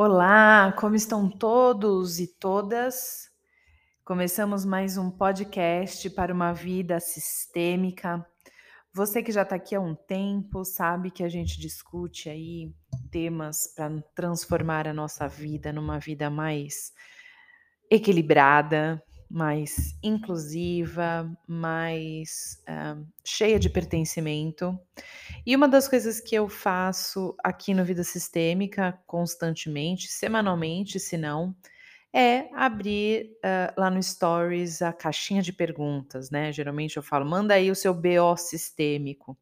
Olá, como estão todos e todas? Começamos mais um podcast para uma vida sistêmica. Você que já está aqui há um tempo sabe que a gente discute aí temas para transformar a nossa vida numa vida mais equilibrada, mais inclusiva, mais uh, cheia de pertencimento. E uma das coisas que eu faço aqui no Vida Sistêmica constantemente, semanalmente, se não, é abrir uh, lá no Stories a caixinha de perguntas, né? Geralmente eu falo, manda aí o seu BO sistêmico.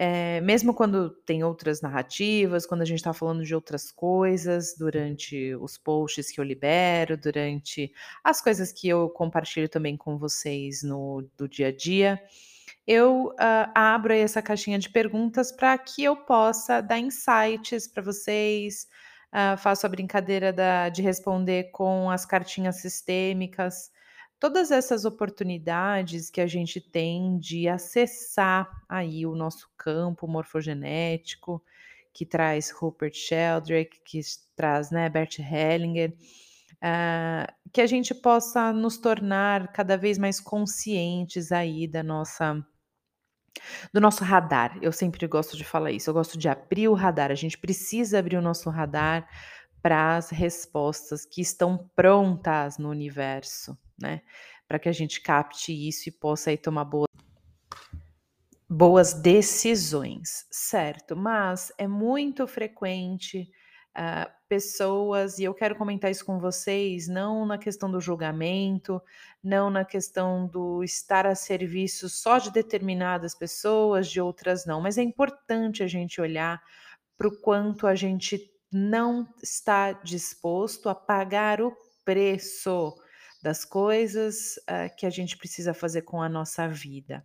É, mesmo quando tem outras narrativas, quando a gente está falando de outras coisas, durante os posts que eu libero, durante as coisas que eu compartilho também com vocês no do dia a dia, eu uh, abro essa caixinha de perguntas para que eu possa dar insights para vocês. Uh, faço a brincadeira da, de responder com as cartinhas sistêmicas todas essas oportunidades que a gente tem de acessar aí o nosso campo morfogenético, que traz Rupert Sheldrake, que traz né, Bert Hellinger, uh, que a gente possa nos tornar cada vez mais conscientes aí da nossa do nosso radar. Eu sempre gosto de falar isso. Eu gosto de abrir o radar. A gente precisa abrir o nosso radar para as respostas que estão prontas no universo né? Para que a gente capte isso e possa aí tomar boas boas decisões, certo? Mas é muito frequente uh, pessoas, e eu quero comentar isso com vocês, não na questão do julgamento, não na questão do estar a serviço só de determinadas pessoas, de outras não, mas é importante a gente olhar para o quanto a gente não está disposto a pagar o preço das coisas uh, que a gente precisa fazer com a nossa vida.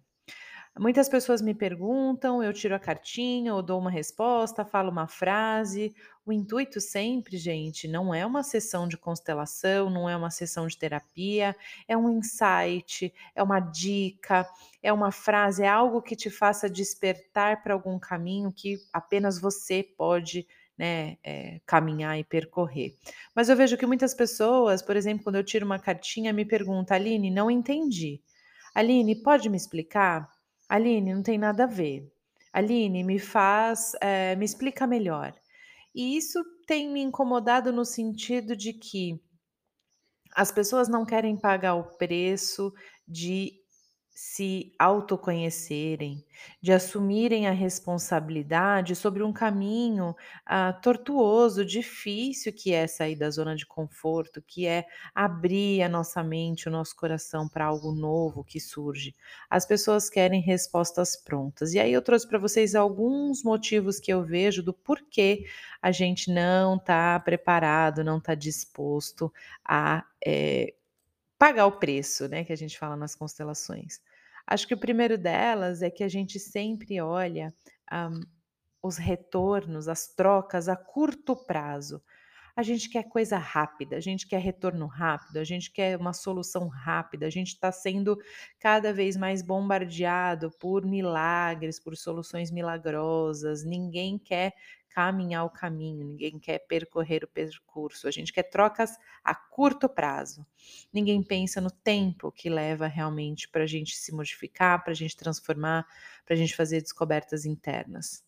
Muitas pessoas me perguntam, eu tiro a cartinha, ou dou uma resposta, falo uma frase. O intuito sempre, gente, não é uma sessão de constelação, não é uma sessão de terapia, é um insight, é uma dica, é uma frase, é algo que te faça despertar para algum caminho que apenas você pode né, é, caminhar e percorrer. Mas eu vejo que muitas pessoas, por exemplo, quando eu tiro uma cartinha, me perguntam, Aline, não entendi. Aline, pode me explicar? Aline, não tem nada a ver. Aline, me faz, é, me explica melhor. E isso tem me incomodado no sentido de que as pessoas não querem pagar o preço de se autoconhecerem, de assumirem a responsabilidade sobre um caminho ah, tortuoso, difícil que é sair da zona de conforto, que é abrir a nossa mente, o nosso coração para algo novo que surge. As pessoas querem respostas prontas. E aí eu trouxe para vocês alguns motivos que eu vejo do porquê a gente não está preparado, não está disposto a é, pagar o preço, né, que a gente fala nas constelações. Acho que o primeiro delas é que a gente sempre olha um, os retornos, as trocas a curto prazo. A gente quer coisa rápida, a gente quer retorno rápido, a gente quer uma solução rápida, a gente está sendo cada vez mais bombardeado por milagres, por soluções milagrosas. Ninguém quer caminhar o caminho, ninguém quer percorrer o percurso, a gente quer trocas a curto prazo. Ninguém pensa no tempo que leva realmente para a gente se modificar, para a gente transformar, para a gente fazer descobertas internas.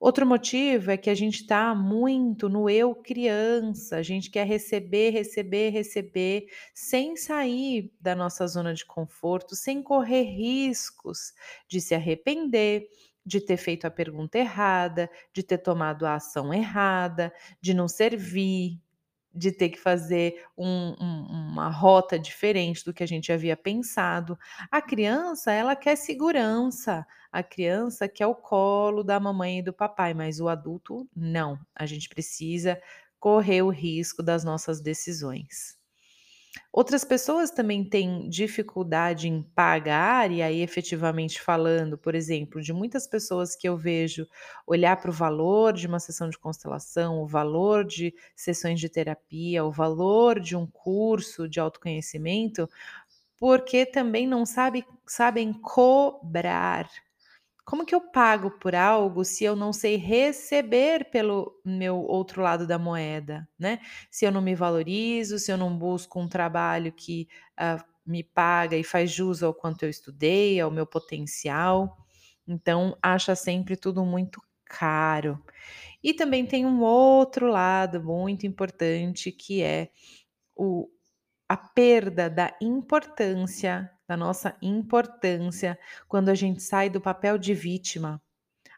Outro motivo é que a gente está muito no eu criança, a gente quer receber, receber, receber, sem sair da nossa zona de conforto, sem correr riscos de se arrepender, de ter feito a pergunta errada, de ter tomado a ação errada, de não servir, de ter que fazer um, um, uma rota diferente do que a gente havia pensado. A criança, ela quer segurança, a criança quer o colo da mamãe e do papai, mas o adulto não. A gente precisa correr o risco das nossas decisões. Outras pessoas também têm dificuldade em pagar, e aí efetivamente falando, por exemplo, de muitas pessoas que eu vejo olhar para o valor de uma sessão de constelação, o valor de sessões de terapia, o valor de um curso de autoconhecimento, porque também não sabe, sabem cobrar. Como que eu pago por algo se eu não sei receber pelo meu outro lado da moeda, né? Se eu não me valorizo, se eu não busco um trabalho que uh, me paga e faz jus ao quanto eu estudei, ao meu potencial. Então, acha sempre tudo muito caro. E também tem um outro lado muito importante que é o, a perda da importância, da nossa importância, quando a gente sai do papel de vítima.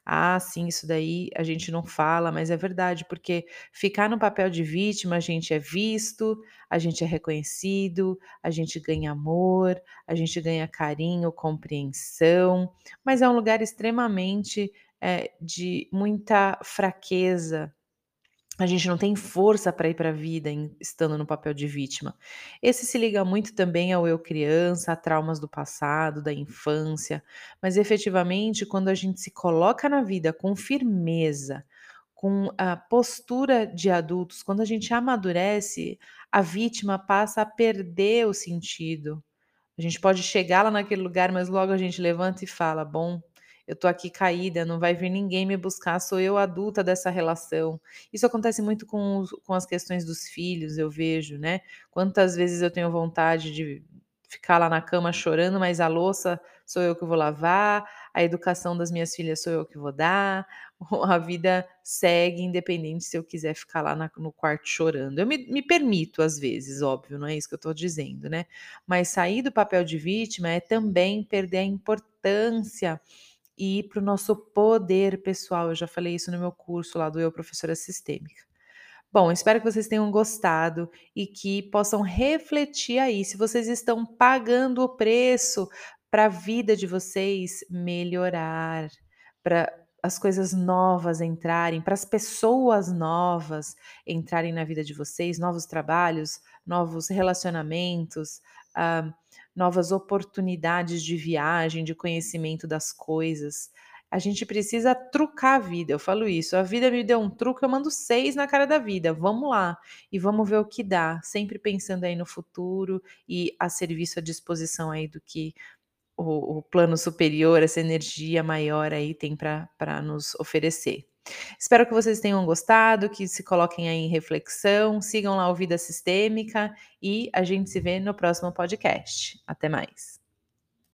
Ah, sim, isso daí a gente não fala, mas é verdade, porque ficar no papel de vítima, a gente é visto, a gente é reconhecido, a gente ganha amor, a gente ganha carinho, compreensão, mas é um lugar extremamente é, de muita fraqueza, a gente não tem força para ir para a vida em, estando no papel de vítima. Esse se liga muito também ao eu criança, a traumas do passado, da infância, mas efetivamente, quando a gente se coloca na vida com firmeza, com a postura de adultos, quando a gente amadurece, a vítima passa a perder o sentido. A gente pode chegar lá naquele lugar, mas logo a gente levanta e fala: bom, eu tô aqui caída, não vai vir ninguém me buscar, sou eu adulta dessa relação. Isso acontece muito com, com as questões dos filhos, eu vejo, né? Quantas vezes eu tenho vontade de ficar lá na cama chorando, mas a louça sou eu que vou lavar, a educação das minhas filhas sou eu que vou dar, a vida segue independente se eu quiser ficar lá na, no quarto chorando. Eu me, me, permito às vezes, óbvio, não é isso que eu estou dizendo, né? Mas sair do papel de vítima é também perder a importância e para o nosso poder pessoal. Eu já falei isso no meu curso lá do Eu Professora Sistêmica. Bom, espero que vocês tenham gostado e que possam refletir aí se vocês estão pagando o preço para a vida de vocês melhorar, para as coisas novas entrarem, para as pessoas novas entrarem na vida de vocês, novos trabalhos, novos relacionamentos. Uh, novas oportunidades de viagem, de conhecimento das coisas. A gente precisa trucar a vida. Eu falo isso. A vida me deu um truque, eu mando seis na cara da vida. Vamos lá e vamos ver o que dá. Sempre pensando aí no futuro e a serviço à disposição aí do que o, o plano superior, essa energia maior aí tem para nos oferecer. Espero que vocês tenham gostado, que se coloquem aí em reflexão, sigam lá o Vida Sistêmica e a gente se vê no próximo podcast. Até mais.